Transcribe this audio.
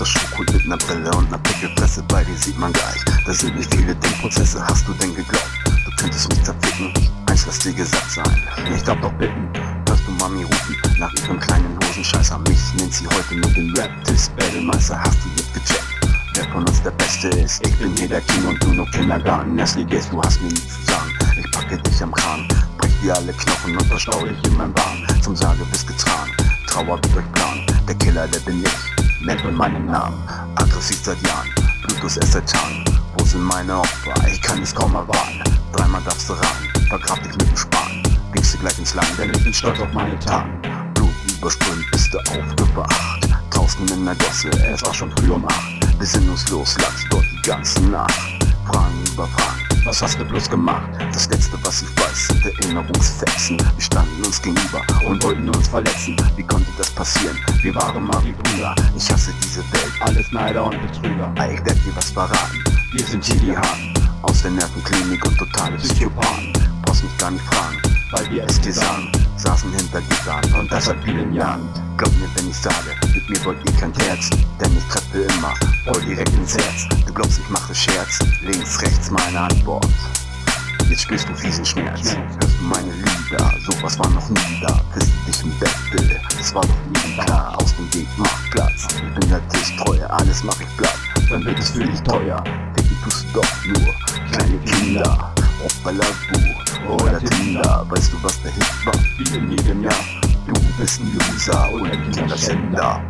das Schuhkult mit ner Brille und ner Pickelpresse, bei dir sieht man gleich. Da sind nicht viele Denkprozesse, hast du denn geglaubt? Du könntest mich zerficken, eins lass dir gesagt sein. Ich glaub doch bitten, hörst du Mami rufen, nach ihrem kleinen Hosenscheißer. Mich nennt sie heute nur den Rap-Tiss Battlemeister, hast du jetzt gecheckt? Wer von uns der Beste ist? Ich bin hier der King und du nur Kindergarten. Nestle gehst, du hast mir nichts zu sagen. Ich packe dich am Kran, brech dir alle Knochen und verstau dich in mein Bahn. Zum Sage bist getragen, Trauer wird durchplan. Der Killer, der bin ich, nennt man meinen Namen. Aggressiv seit Jahren, erst seit Tagen. Wo sind meine Opfer? Ich kann es kaum erwarten. Dreimal darfst du ran, vergrab dich mit dem Span. Gehst du gleich ins Land, denn ich bin stolz auf meine Taten. Blut überströmt, bist du aufgewacht. Draußen in der Gosse, es war schon früh um acht. Besinnungslos lagst dort die ganze Nacht. Fragen über Fragen, was hast du bloß gemacht? Das letzte, was ich weiß, sind Erinnerungsfetzen. Wir standen uns gegenüber und wollten uns verletzen. Wie konnte das passieren? Wir waren Brüder. Ich hasse diese Welt, alles Neider und Betrüger. Ich werd dir was verraten. Wir sind Hahn. Aus der Nervenklinik und totale Psychopathen. Brauchst mich gar nicht fragen, weil wir dir sagen. Saßen hinter Gitarren und das seit vielen Jahren. Glaub mir, wenn ich sage, mit mir wollt ihr kein Herz. Denn ich treffe immer voll direkt ins Herz. Du glaubst, ich mache Scherz. Links, rechts meine Antwort. Jetzt spürst du fiesen Schmerz. Hörst du meine Lieder, sowas war noch nie da. Küsst dich im Bett, Bill, das war doch nie klar. Aus dem Weg, mach Platz. Ich bin der Tischtreue, alles mach ich platt. Dann wird es für dich teuer. Ficken tust du doch nur kleine Kinder. Oder Weißt du, was der Hit war? Wie in jedem Jahr. Du bist ein Loser und ein Kinderschänder.